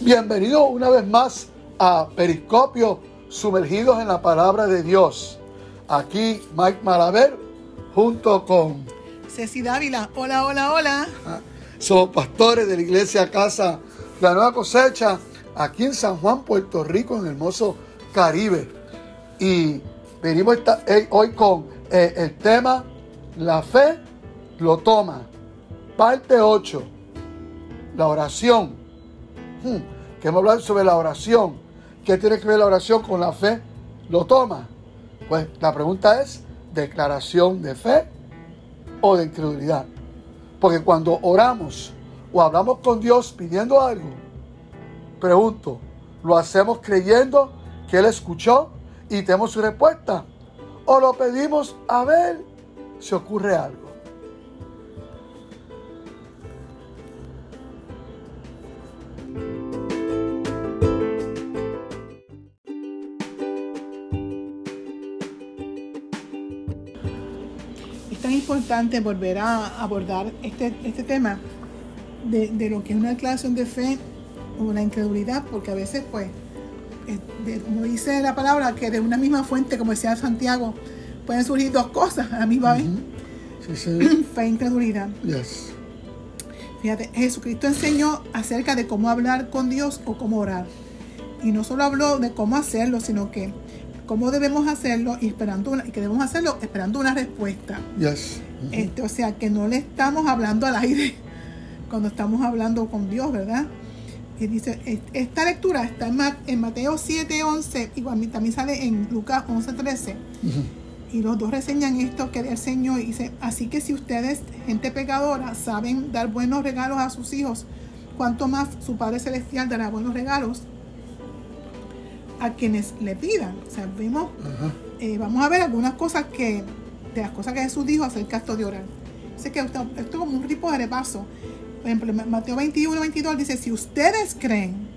Bienvenidos una vez más a Periscopio, sumergidos en la palabra de Dios. Aquí Mike Malaver junto con Ceci Dávila. Hola, hola, hola. Ah, somos pastores de la iglesia Casa de la Nueva Cosecha aquí en San Juan, Puerto Rico, en el hermoso Caribe. Y venimos esta- eh, hoy con eh, el tema La fe lo toma. Parte 8. La oración. Hmm, Queremos hablar sobre la oración. ¿Qué tiene que ver la oración con la fe? ¿Lo toma? Pues la pregunta es, ¿declaración de fe o de incredulidad? Porque cuando oramos o hablamos con Dios pidiendo algo, pregunto, ¿lo hacemos creyendo que Él escuchó y tenemos su respuesta? ¿O lo pedimos a ver si ocurre algo? Importante volver a abordar este, este tema de, de lo que es una declaración de fe o la incredulidad, porque a veces, pues, eh, de- como dice la palabra, que de una misma fuente, como decía Santiago, pueden surgir dos cosas a la misma vez, Sí, sí. fe e incredulidad. Yes. Fíjate, Jesucristo enseñó acerca de cómo hablar con Dios o cómo orar. Y no solo habló de cómo hacerlo, sino que cómo debemos hacerlo y esperando una, y que debemos hacerlo esperando una respuesta. Yes. Este, o sea, que no le estamos hablando al aire cuando estamos hablando con Dios, ¿verdad? Y dice, es- esta lectura está en, Ma- en Mateo 7, 11, igual también sale en Lucas 11, 13. Y los dos reseñan esto que el Señor dice, así que si ustedes, gente pecadora, saben dar buenos regalos a sus hijos, cuanto más su Padre Celestial dará buenos regalos a quienes le pidan. O sea, vemos Ajá. eh, vamos a ver algunas cosas que, de las cosas que Jesús dijo acerca de esto de orar. Dice que esto, esto es como un tipo de repaso. Por ejemplo, en Mateo 21, 22 dice, si ustedes creen,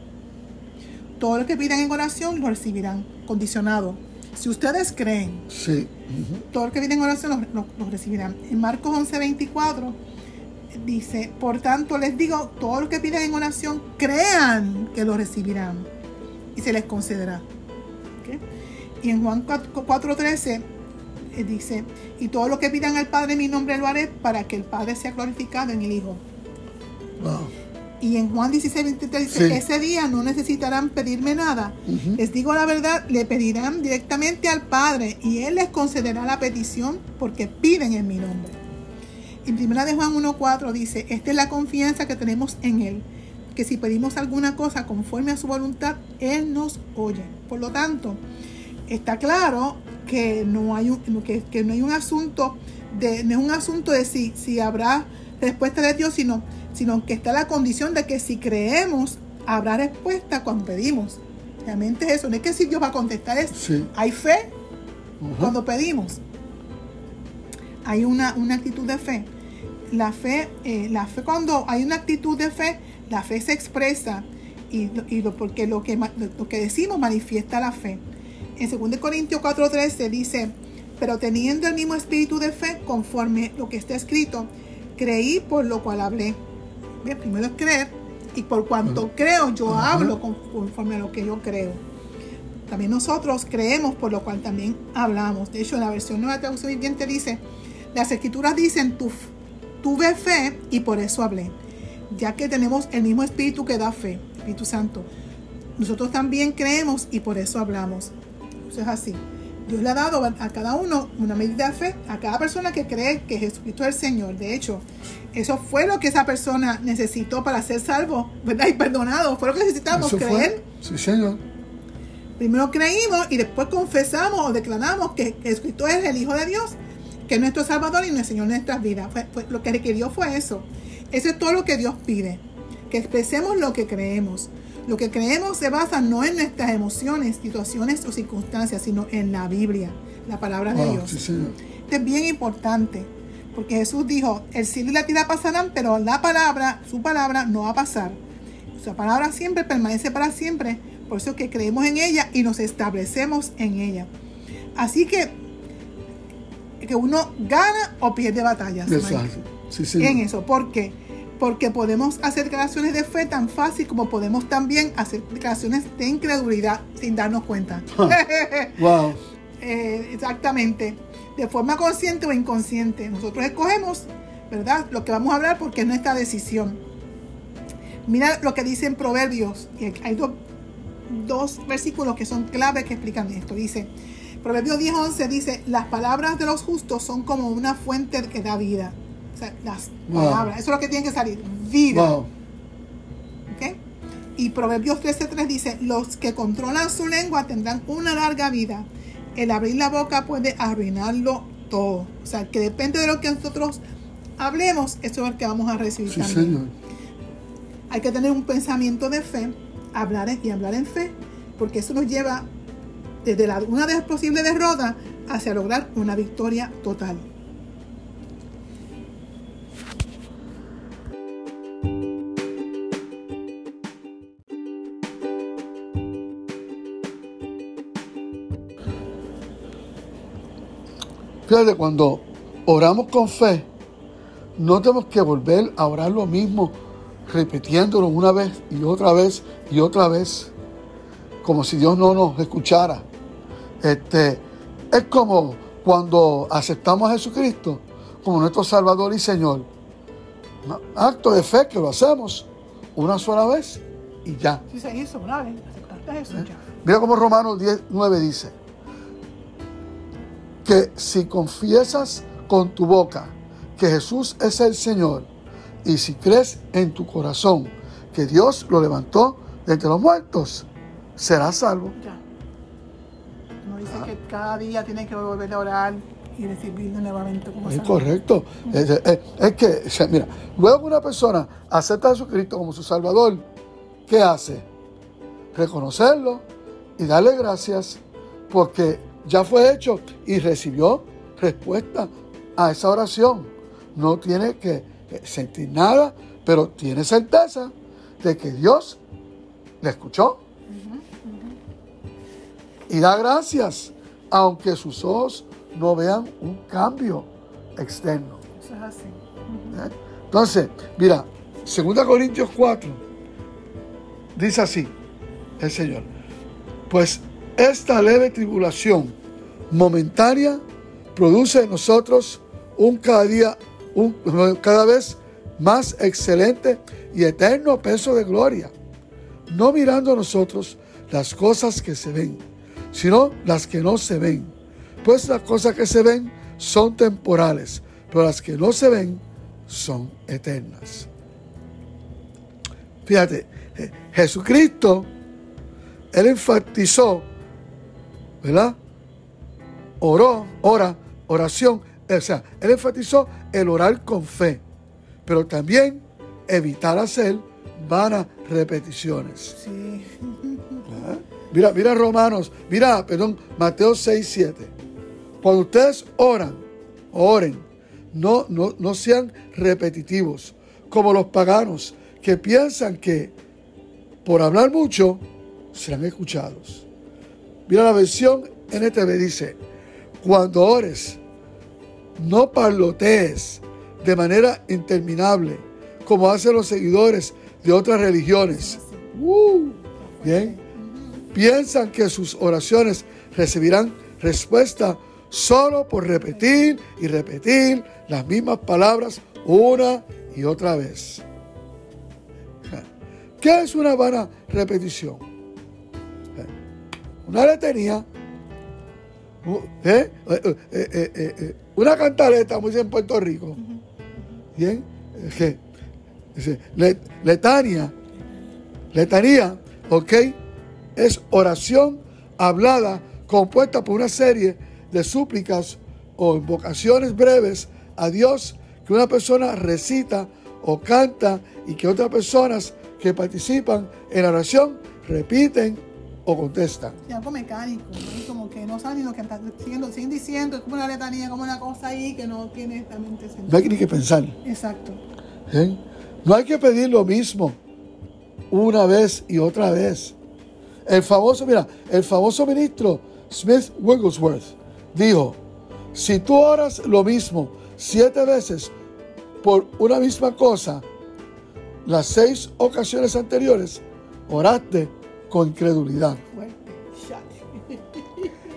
todo lo que pidan en oración lo recibirán, condicionado. Si ustedes creen, Sí. Ujú. todo lo que piden en oración lo, lo- lo recibirán. En Marcos 11, 24 dice, por tanto les digo, todo lo que piden en oración, crean que lo recibirán y se les concederá. Y en Juan 4.13 dice, y todo lo que pidan al Padre en mi nombre lo haré para que el Padre sea glorificado en el Hijo. Wow. Y en Juan 16, 23 dice, Sí. ese día no necesitarán pedirme nada. Les digo la verdad, le pedirán directamente al Padre y Él les concederá la petición porque piden en mi nombre. En primera de Juan 1.4 dice, esta es la confianza que tenemos en Él, que si pedimos alguna cosa conforme a su voluntad, Él nos oye. Por lo tanto, está claro que no hay un, que, que no hay un asunto de, no es un asunto de si, si habrá respuesta de Dios, sino, sino que está la condición de que si creemos, habrá respuesta cuando pedimos. Realmente es eso, no es que si Dios va a contestar, es Sí. hay fe cuando pedimos. Hay una, una actitud de fe. La fe, eh, la fe cuando hay una actitud de fe, la fe se expresa y, y lo, porque lo que, lo que decimos manifiesta la fe. En 2 Corintios 4:13 dice, pero teniendo el mismo espíritu de fe, conforme lo que está escrito, creí por lo cual hablé. Bien, Primero es creer y por cuanto creo, yo hablo con- conforme a lo que yo creo. También nosotros creemos, por lo cual también hablamos. De hecho, en la versión nueva traducción viviente dice, las escrituras dicen, tu, tuve fe y por eso hablé. Ya que tenemos el mismo espíritu que da fe, Espíritu Santo. Nosotros también creemos y por eso hablamos. Eso es así. Dios le ha dado a cada uno una medida de fe, a cada persona que cree que Jesucristo es el Señor. De hecho, eso fue lo que esa persona necesitó para ser salvo, ¿verdad? Y perdonado. Fue lo que necesitamos, Eso creer. fue. Sí, señor. Primero creímos y después confesamos o declaramos que Jesucristo es el Hijo de Dios, que es nuestro Salvador y nuestro Señor en nuestras vidas. Fue- fue- lo que requirió fue eso. Eso es todo lo que Dios pide, que expresemos lo que creemos. Lo que creemos se basa no en nuestras emociones, situaciones o circunstancias, sino en la Biblia, la palabra de Wow, Dios. sí. Esto es bien importante, porque Jesús dijo, el cielo y la tierra pasarán, pero la palabra, su palabra no va a pasar. Su palabra siempre permanece para siempre, por eso es que creemos en ella y nos establecemos en ella. Así que, que uno gana o pierde batallas. Exacto. Sí, en eso. ¿Por qué? Porque podemos hacer declaraciones de fe tan fácil como podemos también hacer declaraciones de incredulidad sin darnos cuenta. wow. Eh, exactamente. De forma consciente o inconsciente. Nosotros escogemos, ¿verdad? Lo que vamos a hablar porque es nuestra decisión. Mira lo que dice en Proverbios. Y hay dos, dos versículos que son claves que explican esto. Dice, Proverbios 10:11 dice, las palabras de los justos son como una fuente que da vida. Las palabras, eso es lo que tiene que salir, vida. Wow. ¿Ok? Y Proverbios 13:3 dice, los que controlan su lengua tendrán una larga vida. El abrir la boca puede arruinarlo todo. O sea, que depende de lo que nosotros hablemos, eso es lo que vamos a recibir Sí, también. Señor. Hay que tener un pensamiento de fe, hablar y hablar en fe, porque eso nos lleva desde la, una de las posibles derrotas hacia lograr una victoria total. Cuando oramos con fe, no tenemos que volver a orar lo mismo, repitiéndolo una vez y otra vez y otra vez, como si Dios no nos escuchara. Este, es como cuando aceptamos a Jesucristo como nuestro Salvador y Señor. Un acto de fe que lo hacemos una sola vez y ya. Si se hizo una vez, aceptaste a Jesús ya. Mira como Romanos 10, 9 dice, que si confiesas con tu boca que Jesús es el Señor y si crees en tu corazón que Dios lo levantó de entre los muertos, serás salvo. Ya. No dice que cada día tienes que volver a orar y recibirlo nuevamente como Es correcto. Es, es- es que, mira, luego una persona acepta a Jesucristo como su Salvador, ¿qué hace? Reconocerlo y darle gracias porque ya fue hecho y recibió respuesta a esa oración. No tiene que sentir nada, pero tiene certeza de que Dios le escuchó. Y da gracias, aunque sus ojos no vean un cambio externo. Eso es así. ¿eh? Entonces, mira, 2 Corintios 4 dice así, el Señor, pues esta leve tribulación momentánea produce en nosotros un cada día, un cada vez más excelente y eterno peso de gloria, no mirando a nosotros las cosas que se ven, sino las que no se ven. Pues las cosas que se ven son temporales, pero las que no se ven son eternas. Fíjate, Je- Jesucristo, Él enfatizó, ¿verdad? Oró, ora, oración, o sea, Él enfatizó el orar con fe, pero también evitar hacer vanas repeticiones. Sí. Mira, mira Romanos, mira, perdón, Mateo 6, 7. Cuando ustedes oran, oren, no, no, no sean repetitivos, como los paganos que piensan que por hablar mucho serán escuchados. Mira la versión NTV dice, cuando ores, no parlotees de manera interminable, como hacen los seguidores de otras religiones. Uh, bien piensan que sus oraciones recibirán respuesta solo por repetir y repetir las mismas palabras una y otra vez. ¿Qué es una vana repetición? Una letanía, u- ¿eh? Eh, eh, eh, eh, una cantaleta, muy bien en Puerto Rico. Bien, le- letania, letanía, ¿ok? es oración hablada compuesta por una serie de súplicas o invocaciones breves a Dios que una persona recita o canta y que otras personas que participan en la oración repiten o contestan. Es algo mecánico, ¿no? como que no saben ni lo que están diciendo, siguen diciendo, es como una letanía, como una cosa ahí que no tiene No sentido. hay ni que pensar. Exacto. ¿eh? No hay que pedir lo mismo una vez y otra vez. El famoso, mira, el famoso ministro Smith Wigglesworth dijo, si tú oras lo mismo siete veces por una misma cosa, las seis ocasiones anteriores oraste con incredulidad.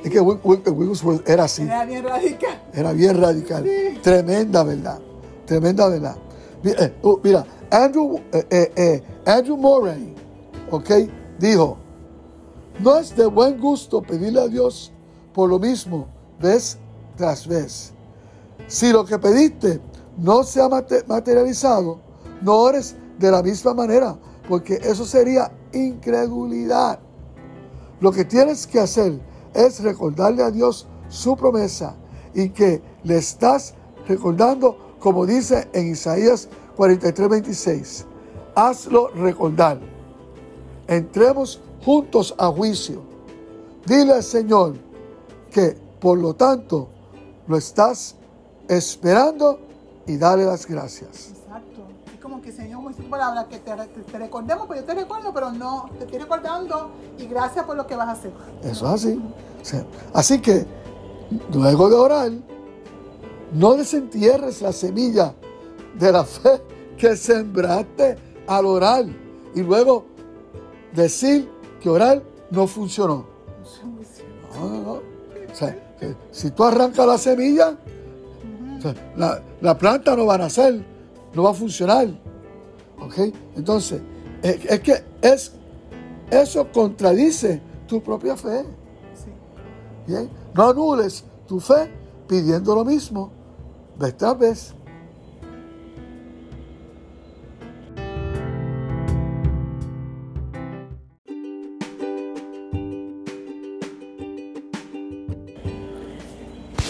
Es que Wigglesworth era así. Era bien radical. Era bien radical. Sí. Tremenda verdad. Tremenda verdad. Mira, eh, uh, mira, Andrew, eh, eh, Andrew Murray, ok, dijo, no es de buen gusto pedirle a Dios por lo mismo, vez tras vez. Si lo que pediste no se ha mate- materializado, no ores de la misma manera, porque eso sería incredulidad. Lo que tienes que hacer es recordarle a Dios su promesa y que le estás recordando, como dice en Isaías 43, 26. Hazlo recordar. Entremos juntos a juicio. Dile al Señor que, por lo tanto, lo estás esperando y dale las gracias. Como que Señor, tu palabra, que te, recordemos, pues yo te recuerdo, pero no, te estoy recordando y gracias por lo que vas a hacer. Eso es así. Sí. Así que, luego de orar, no desentierres la semilla de la fe que sembraste al orar y luego decir que orar no funcionó. No, no, no. O sea, si tú arrancas la semilla, la, la planta no va a nacer, no va a funcionar. ¿Ok? Entonces, es, es que es, eso contradice tu propia fe. Sí. Bien, no anules tu fe pidiendo lo mismo vez tras vez.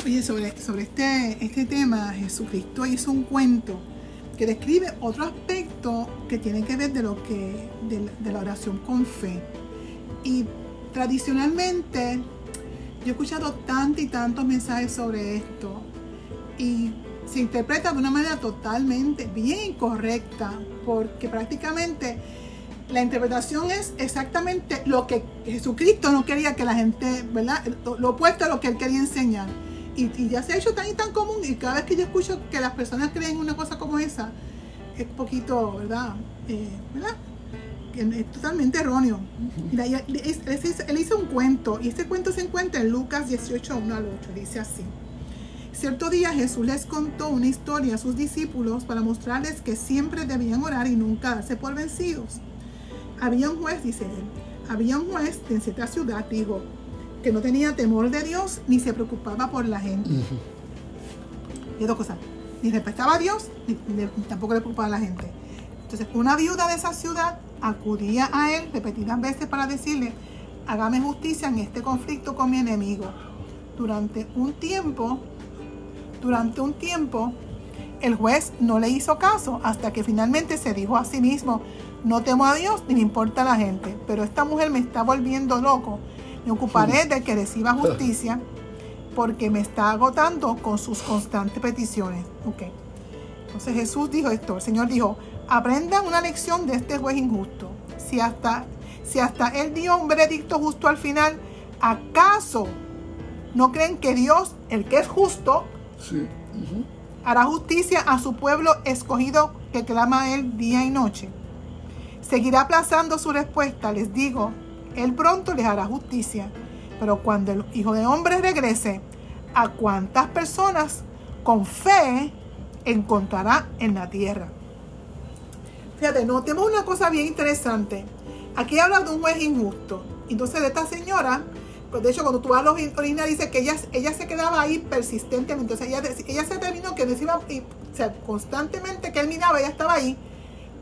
Oye, sobre, sobre este, este tema, Jesucristo hizo un cuento que describe otro aspecto que tiene que ver de lo que de, la- oración con fe. Y tradicionalmente yo he escuchado tantos y tantos mensajes sobre esto y se interpreta de una manera totalmente bien incorrecta porque prácticamente la interpretación es exactamente lo que Jesucristo no quería que la gente, ¿verdad? Lo opuesto a lo que él quería enseñar. Y, y ya se ha hecho tan y tan común y cada vez que yo escucho que las personas creen una cosa como esa, es poquito, ¿verdad? Eh, ¿verdad? Que Es totalmente erróneo. Mira, es- él hizo un cuento y este cuento se encuentra en Lucas 18, 1 al 8. Dice así. Cierto día Jesús les contó una historia a sus discípulos para mostrarles que siempre debían orar y nunca darse por vencidos. Había un juez, dice él, había un juez en cierta ciudad, digo, que no tenía temor de Dios ni se preocupaba por la gente. Y dos cosas, ni respetaba a Dios ni, ni- tampoco le preocupaba a la gente. Entonces, una viuda de esa ciudad acudía a él repetidas veces para decirle, hágame justicia en este conflicto con mi enemigo. Durante un tiempo, durante un tiempo, el juez no le hizo caso hasta que finalmente se dijo a sí mismo, no temo a Dios ni me importa la gente, pero esta mujer me está volviendo loco. Me ocuparé de que reciba justicia porque me está agotando con sus constantes peticiones. Ok. Entonces Jesús dijo esto, el Señor dijo, aprendan una lección de este juez injusto. Si hasta, si hasta él dio un veredicto justo al final, ¿acaso no creen que Dios, el que es justo, Sí. hará justicia a su pueblo escogido que clama a él día y noche? Seguirá aplazando su respuesta, les digo, él pronto les hará justicia. Pero cuando el Hijo de Hombre regrese, ¿a cuántas personas con fe encontrará en la tierra? Fíjate, notemos una cosa bien interesante. Aquí habla de un juez injusto. Entonces, de esta señora, pues de hecho, cuando tú vas a los originales, dice que ella, ella se quedaba ahí persistentemente. Entonces, ella, ella se terminó que decía, o constantemente que él miraba, ella estaba ahí.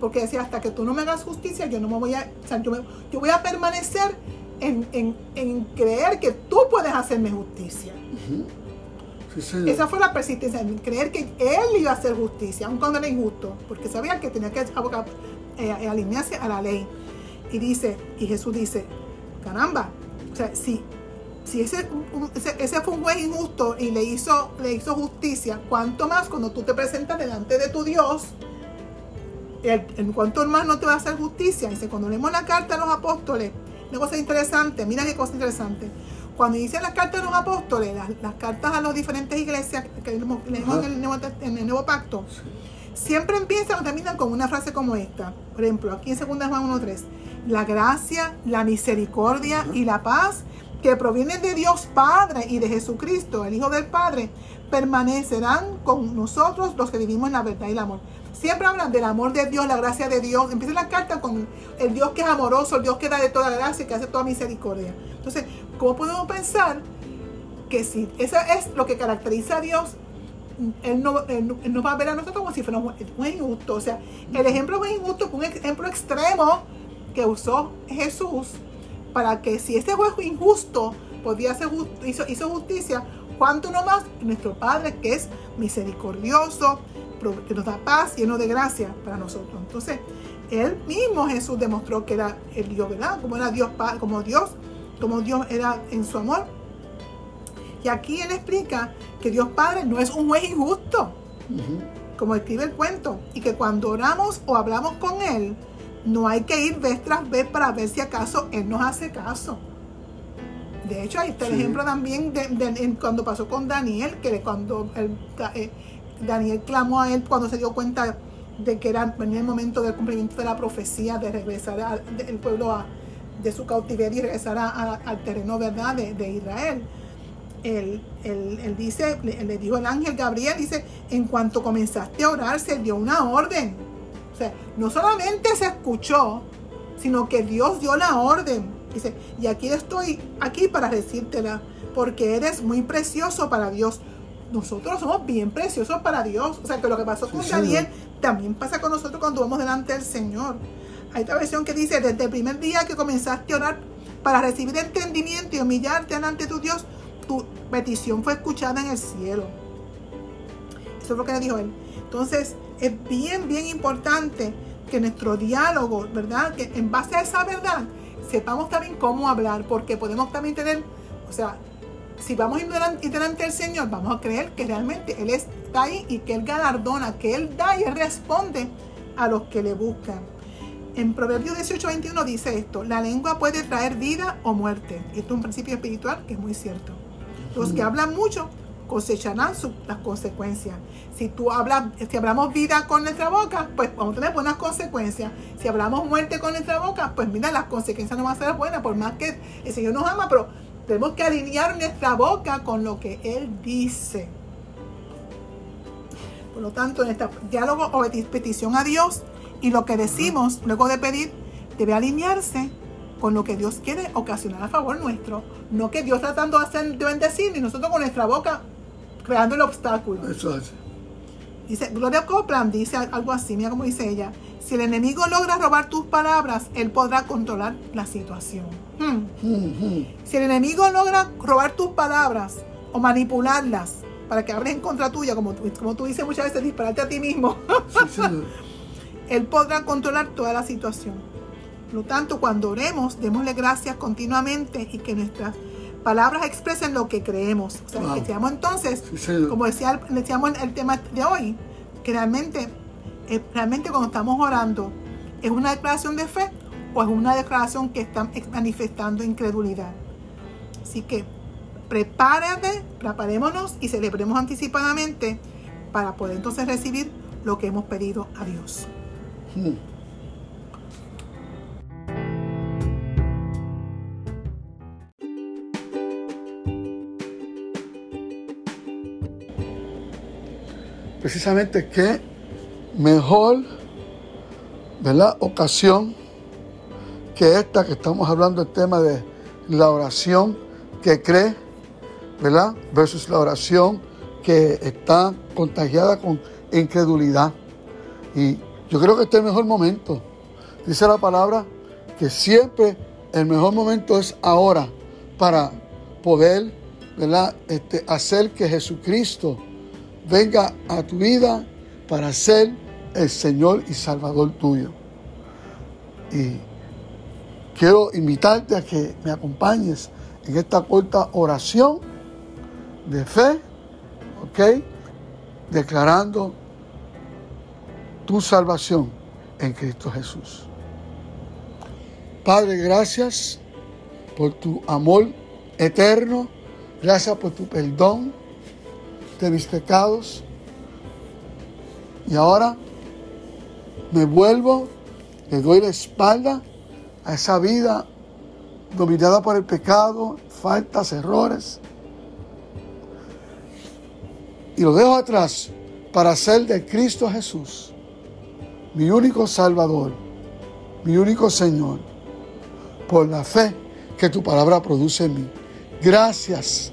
Porque decía, hasta que tú no me hagas justicia, yo no me voy a, o sea, yo, me- yo voy a permanecer en, en- en creer que tú puedes hacerme justicia. Sí. Esa fue la persistencia, en creer que él iba a hacer justicia, aun cuando era injusto, porque sabía que tenía que abocar- eh, eh, alinearse a la ley. Y dice, y Jesús dice, caramba, o sea, si, si ese, ese, ese fue un juez injusto y le hizo, le hizo justicia, ¿cuánto más cuando tú te presentas delante de tu Dios? El- en cuanto más no te va a hacer justicia. Dice, cuando leemos la carta a los apóstoles, una cosa interesante, mira qué cosa interesante. Cuando dicen las cartas de los apóstoles, las, cartas a las diferentes iglesias que leemos en el, Nuevo, en el Nuevo Pacto, siempre empiezan o terminan con una frase como esta. Por ejemplo, aquí en 2 Juan 1.3. La gracia, la misericordia y la paz que provienen de Dios Padre y de Jesucristo, el Hijo del Padre, permanecerán con nosotros los que vivimos en la verdad y el amor. Siempre hablan del amor de Dios, la gracia de Dios. Empieza la carta con el Dios que es amoroso, el Dios que da de toda gracia y que hace toda misericordia. Entonces, ¿cómo podemos pensar que si eso es lo que caracteriza a Dios, él no, va a ver a nosotros como si fuera un injusto? O sea, el ejemplo fue injusto, un ejemplo extremo que usó Jesús para que si ese juez injusto podía ser hizo, justicia, cuánto no más nuestro Padre que es misericordioso, que nos da paz, lleno de gracia para nosotros. Entonces, él mismo Jesús demostró que era el Dios, ¿verdad? Como era Dios, como Dios, como Dios era en su amor. Y aquí él explica que Dios Padre no es un juez injusto, como escribe el cuento, y que cuando oramos o hablamos con Él, no hay que ir vez tras vez para ver si acaso Él nos hace caso. De hecho, ahí está el ejemplo también de, cuando pasó con Daniel, que cuando eh, Daniel clamó a él cuando se dio cuenta de que era, venía el momento del cumplimiento de la profecía de regresar al pueblo de su cautiverio y regresar al terreno verdad de, Israel. Él, él, dice, le, le, dijo el ángel Gabriel, dice, en cuanto comenzaste a orar, se dio una orden o sea, no solamente se escuchó, sino que Dios dio la orden. Dice, y aquí estoy, aquí para decírtela, porque eres muy precioso para Dios. Nosotros somos bien preciosos para Dios. O sea, que lo que pasó con Daniel también pasa con nosotros cuando vamos delante del Señor. Hay otra versión que dice, desde el primer día que comenzaste a orar para recibir entendimiento y humillarte delante de tu Dios, tu petición fue escuchada en el cielo. Eso es lo que le dijo él. Entonces, es bien, bien importante que nuestro diálogo, ¿verdad? Que en base a esa verdad sepamos también cómo hablar, porque podemos también tener, o sea, si vamos a ir delante del Señor, vamos a creer que realmente Él está ahí y que Él galardona, que Él da y Él responde a los que le buscan. En Proverbios 18, 21 dice esto, la lengua puede traer vida o muerte. Y esto es un principio espiritual que es muy cierto. Los que hablan mucho cosecharán las consecuencias. Si tú hablas, si hablamos vida con nuestra boca, pues vamos a tener buenas consecuencias. Si hablamos muerte con nuestra boca, pues mira, las consecuencias no van a ser buenas, por más que el Señor nos ama, pero tenemos que alinear nuestra boca con lo que Él dice. Por lo tanto, en este diálogo o petición a Dios y lo que decimos luego de pedir debe alinearse con lo que Dios quiere ocasionar a favor nuestro. No que Dios tratando de, hacer, de bendecir y nosotros con nuestra boca creando el obstáculo. Eso es. Dice, Gloria Copland dice algo así, mira cómo dice ella. Si el enemigo logra robar tus palabras, él podrá controlar la situación. Hmm. Si el enemigo logra robar tus palabras o manipularlas para que hables en contra tuya, como, como tú dices muchas veces, dispararte a ti mismo, él podrá controlar toda la situación. Por lo tanto, cuando oremos, démosle gracias continuamente y que nuestras palabras expresen lo que creemos. O sea, que decíamos entonces, como decía, decíamos el tema de hoy, que realmente, eh, realmente cuando estamos orando, ¿es una declaración de fe o es una declaración que está manifestando incredulidad? Así que prepárate, preparémonos y celebremos anticipadamente para poder entonces recibir lo que hemos pedido a Dios. Precisamente qué mejor ¿verdad? ocasión que esta que estamos hablando el tema de la oración que cree, ¿verdad? Versus la oración que está contagiada con incredulidad. Y yo creo que este es el mejor momento. Dice la palabra que siempre el mejor momento es ahora para poder, ¿verdad? Este, hacer que Jesucristo venga a tu vida para ser el Señor y Salvador tuyo. Y quiero invitarte a que me acompañes en esta corta oración de fe, ¿ok? Declarando tu salvación en Cristo Jesús. Padre, gracias por tu amor eterno, gracias por tu perdón de mis pecados. Y ahora me vuelvo, le doy la espalda a esa vida dominada por el pecado, faltas, errores. Y lo dejo atrás para hacer de Cristo Jesús mi único Salvador, mi único Señor, por la fe que tu palabra produce en mí. Gracias.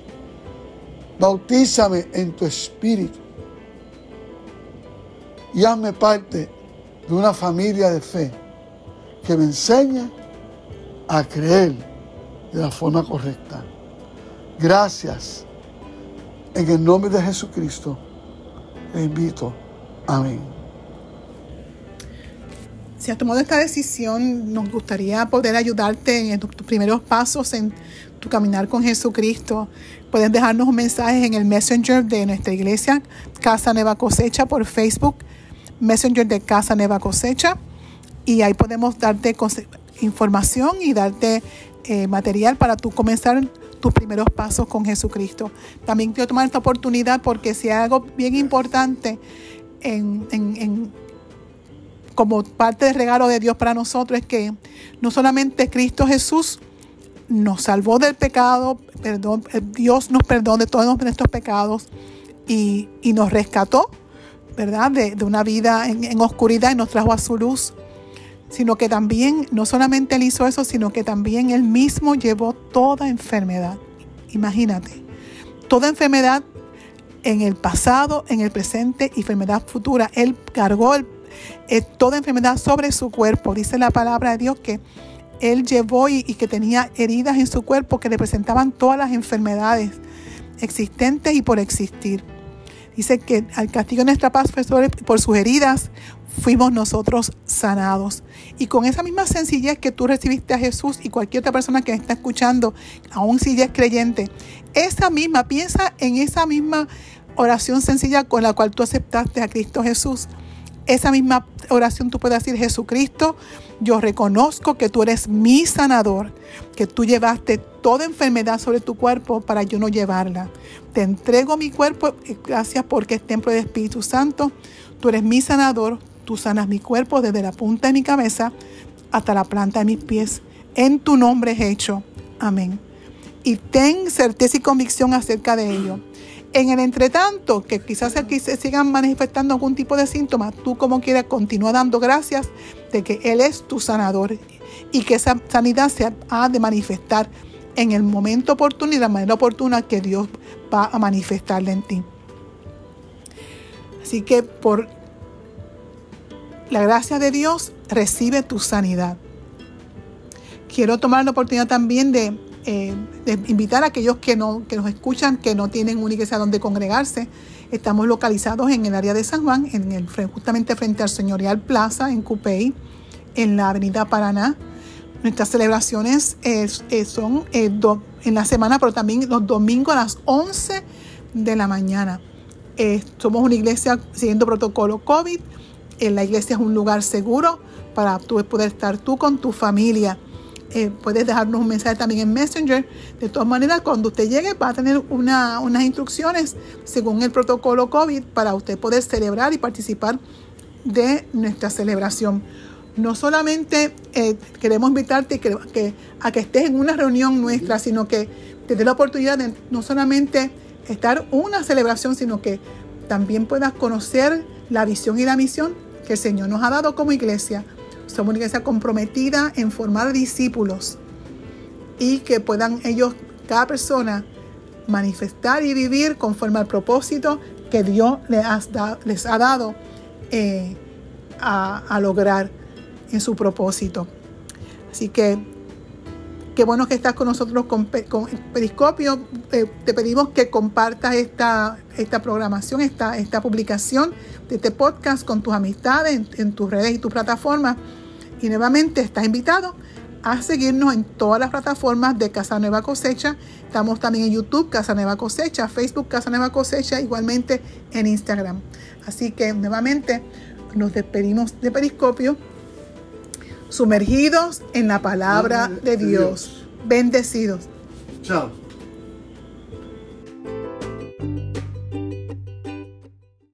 Bautízame en tu espíritu y hazme parte de una familia de fe que me enseña a creer de la forma correcta. Gracias. En el nombre de Jesucristo, le invito. Amén. Si has tomado esta decisión, nos gustaría poder ayudarte en tus primeros pasos en tu caminar con Jesucristo. Puedes dejarnos un mensaje en el Messenger de nuestra iglesia, Casa Nueva Cosecha, por Facebook, Messenger de Casa Nueva Cosecha, y ahí podemos darte información y darte eh, material para tú comenzar tus primeros pasos con Jesucristo. También quiero tomar esta oportunidad porque si hay algo bien importante en como parte del regalo de Dios para nosotros es que no solamente Cristo Jesús nos salvó del pecado, perdón, Dios nos perdonó de todos nuestros pecados y, nos rescató, ¿verdad? De, una vida en, en, oscuridad y nos trajo a su luz, sino que también, no solamente Él hizo eso, sino que también Él mismo llevó toda enfermedad. Imagínate, toda enfermedad en el pasado, en el presente y enfermedad futura. Él cargó el toda enfermedad sobre su cuerpo. Dice la palabra de Dios que él llevó y, que tenía heridas en su cuerpo que representaban todas las enfermedades existentes y por existir. Dice que al castigo de nuestra paz por sus heridas fuimos nosotros sanados. Y con esa misma sencillez que tú recibiste a Jesús y cualquier otra persona que está escuchando, aún si ya es creyente, esa misma, piensa en esa misma oración sencilla con la cual tú aceptaste a Cristo Jesús esa misma oración tú puedes decir, Jesucristo, yo reconozco que tú eres mi sanador, que tú llevaste toda enfermedad sobre tu cuerpo para yo no llevarla. Te entrego mi cuerpo, gracias porque es templo del Espíritu Santo. Tú eres mi sanador, tú sanas mi cuerpo desde la punta de mi cabeza hasta la planta de mis pies. En tu nombre es hecho. Amén. Y ten certeza y convicción acerca de ello. En el entretanto, que quizás aquí se sigan manifestando algún tipo de síntomas, tú como quieras continúa dando gracias de que Él es tu sanador y que esa sanidad se ha de manifestar en el momento oportuno y la manera oportuna que Dios va a manifestarle en ti. Así que por la gracia de Dios recibe tu sanidad. Quiero tomar la oportunidad también de eh, invitar a aquellos que, no, que nos escuchan, que no tienen una iglesia donde congregarse. Estamos localizados en el área de San Juan, en el, justamente frente al Señorial Plaza, en Cupey, en la Avenida Paraná. Nuestras celebraciones son eh, en la semana, pero también los domingos a las 11 de la mañana. Eh, somos una iglesia siguiendo protocolo COVID. la iglesia es un lugar seguro para poder estar tú con tu familia. Eh, puedes dejarnos un mensaje también en Messenger. De todas maneras, cuando usted llegue va a tener unas instrucciones según el protocolo COVID para usted poder celebrar y participar de nuestra celebración. No solamente eh, queremos invitarte a que estés en una reunión nuestra, sino que te dé la oportunidad de no solamente estar una celebración, sino que también puedas conocer la visión y la misión que el Señor nos ha dado como iglesia somos una iglesia comprometida en formar discípulos y que puedan ellos, cada persona, manifestar y vivir conforme al propósito que Dios les, ha dado eh, a, lograr en su propósito. Así que qué bueno que estás con nosotros con, Periscopio. Te pedimos que compartas esta, esta programación, esta, esta publicación de este podcast con tus amistades en tus redes y tus plataformas y nuevamente estás invitado a seguirnos en todas las plataformas de Casa Nueva Cosecha. Estamos también en YouTube, Casa Nueva Cosecha, Facebook, Casa Nueva Cosecha, igualmente en Instagram. Así que nuevamente nos despedimos de Periscopio, sumergidos en la palabra de Dios. Bendecidos. Chao.